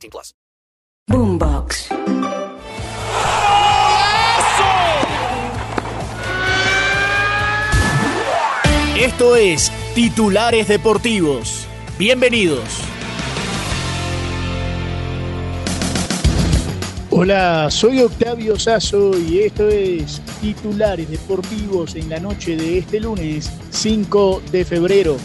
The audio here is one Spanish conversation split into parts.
18 plus. Boombox. Esto es Titulares Deportivos. Bienvenidos. Hola, soy Octavio Sazo y esto es Titulares Deportivos en la noche de este lunes 5 de febrero.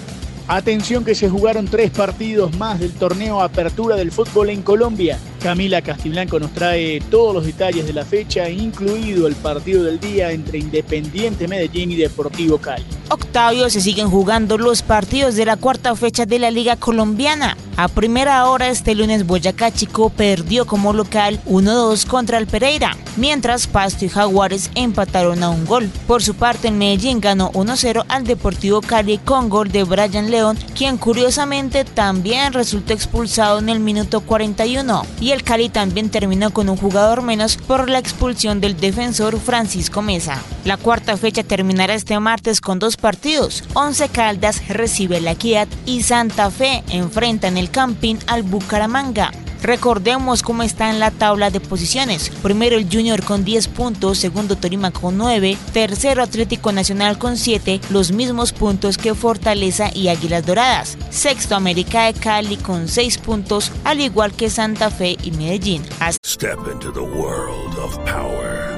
Atención que se jugaron tres partidos más del torneo Apertura del Fútbol en Colombia. Camila Castiblanco nos trae todos los detalles de la fecha, incluido el partido del día entre Independiente Medellín y Deportivo Cali. Octavio se siguen jugando los partidos de la cuarta fecha de la Liga Colombiana. A primera hora este lunes Boyacá Chico perdió como local 1-2 contra el Pereira, mientras Pasto y Jaguares empataron a un gol. Por su parte el Medellín ganó 1-0 al Deportivo Cali con gol de Brian León, quien curiosamente también resultó expulsado en el minuto 41. Y el Cali también terminó con un jugador menos por la expulsión del defensor Francisco Mesa. La cuarta fecha terminará este martes con dos partidos. Once Caldas recibe la Equidad y Santa Fe enfrentan el Campín al Bucaramanga. Recordemos cómo está en la tabla de posiciones. Primero el Junior con 10 puntos, segundo Torima con 9, tercero Atlético Nacional con 7, los mismos puntos que Fortaleza y Águilas Doradas. Sexto América de Cali con 6 puntos, al igual que Santa Fe y Medellín. Step into the world of power,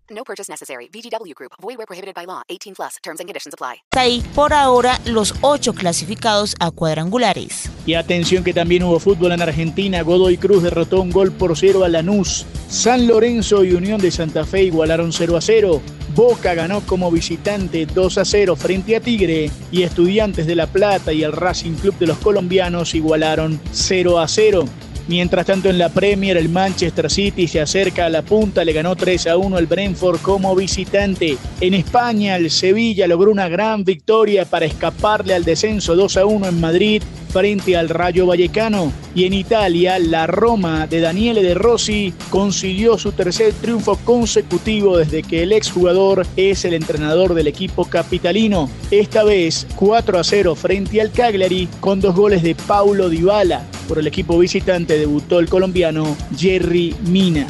No purchase necessary. VGW Group. Void were prohibited by law. 18 plus. Terms and conditions apply. ahí por ahora los ocho clasificados a cuadrangulares. Y atención que también hubo fútbol en Argentina. Godoy Cruz derrotó un gol por cero a Lanús. San Lorenzo y Unión de Santa Fe igualaron 0 a 0. Boca ganó como visitante 2 a 0 frente a Tigre. Y Estudiantes de La Plata y el Racing Club de los colombianos igualaron 0 a 0. Mientras tanto en la Premier el Manchester City se acerca a la punta, le ganó 3 a 1 al Brentford como visitante. En España el Sevilla logró una gran victoria para escaparle al descenso 2 a 1 en Madrid frente al Rayo Vallecano. Y en Italia la Roma de Daniele De Rossi consiguió su tercer triunfo consecutivo desde que el exjugador es el entrenador del equipo capitalino. Esta vez 4 a 0 frente al Cagliari con dos goles de Paulo Dybala. Por el equipo visitante debutó el colombiano Jerry Mina.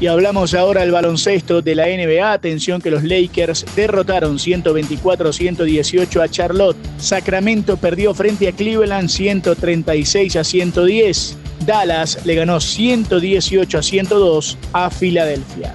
Y hablamos ahora del baloncesto de la NBA. Atención que los Lakers derrotaron 124-118 a Charlotte. Sacramento perdió frente a Cleveland 136 a 110. Dallas le ganó 118 a 102 a Filadelfia.